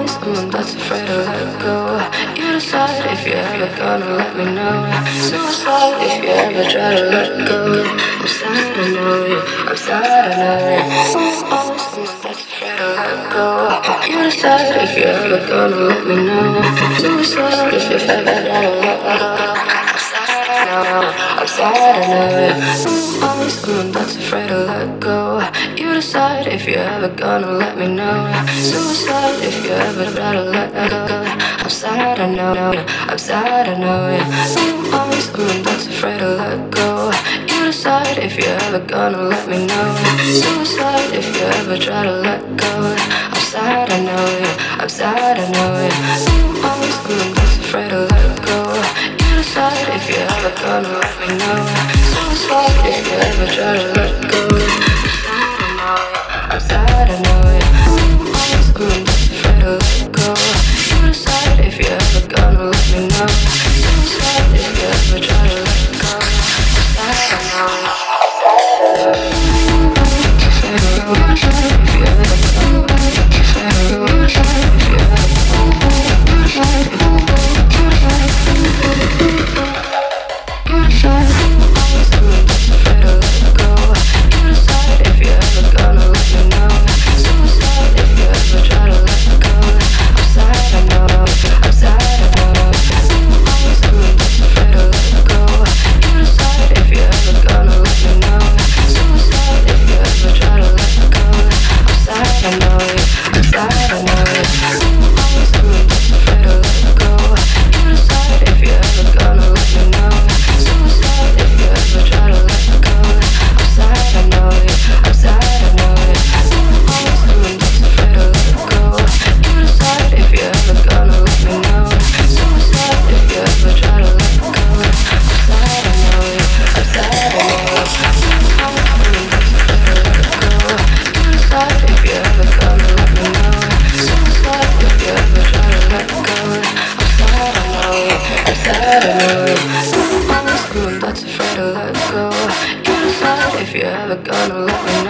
always someone that's afraid to let go. You decide if you're ever gonna let me know. Suicide if you ever try to let go. I'm sad, I know it. I'm sad, I know. I'm always that's afraid to let go. You decide if you're ever gonna let me know. Suicide if you're ever gonna let go. I'm sad, I know it. I'm always someone that's afraid to let go. You decide if you're ever gonna let me know. Suicide if you ever to let go. I'm sad, I know. I'm sad, I know. I'm always someone that's afraid to let go. You decide if you're ever gonna let me know. Suicide if you ever try to let go. I'm sad, I know. I'm sad, I know. I'm always someone that's afraid to let go decide if you're ever gonna let me know. Suicide if you ever try to let go. if you're ever gonna let me know.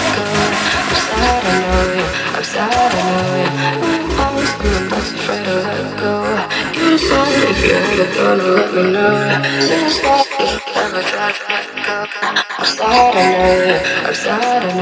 If you ever gonna let me know I'm starting over, I'm starting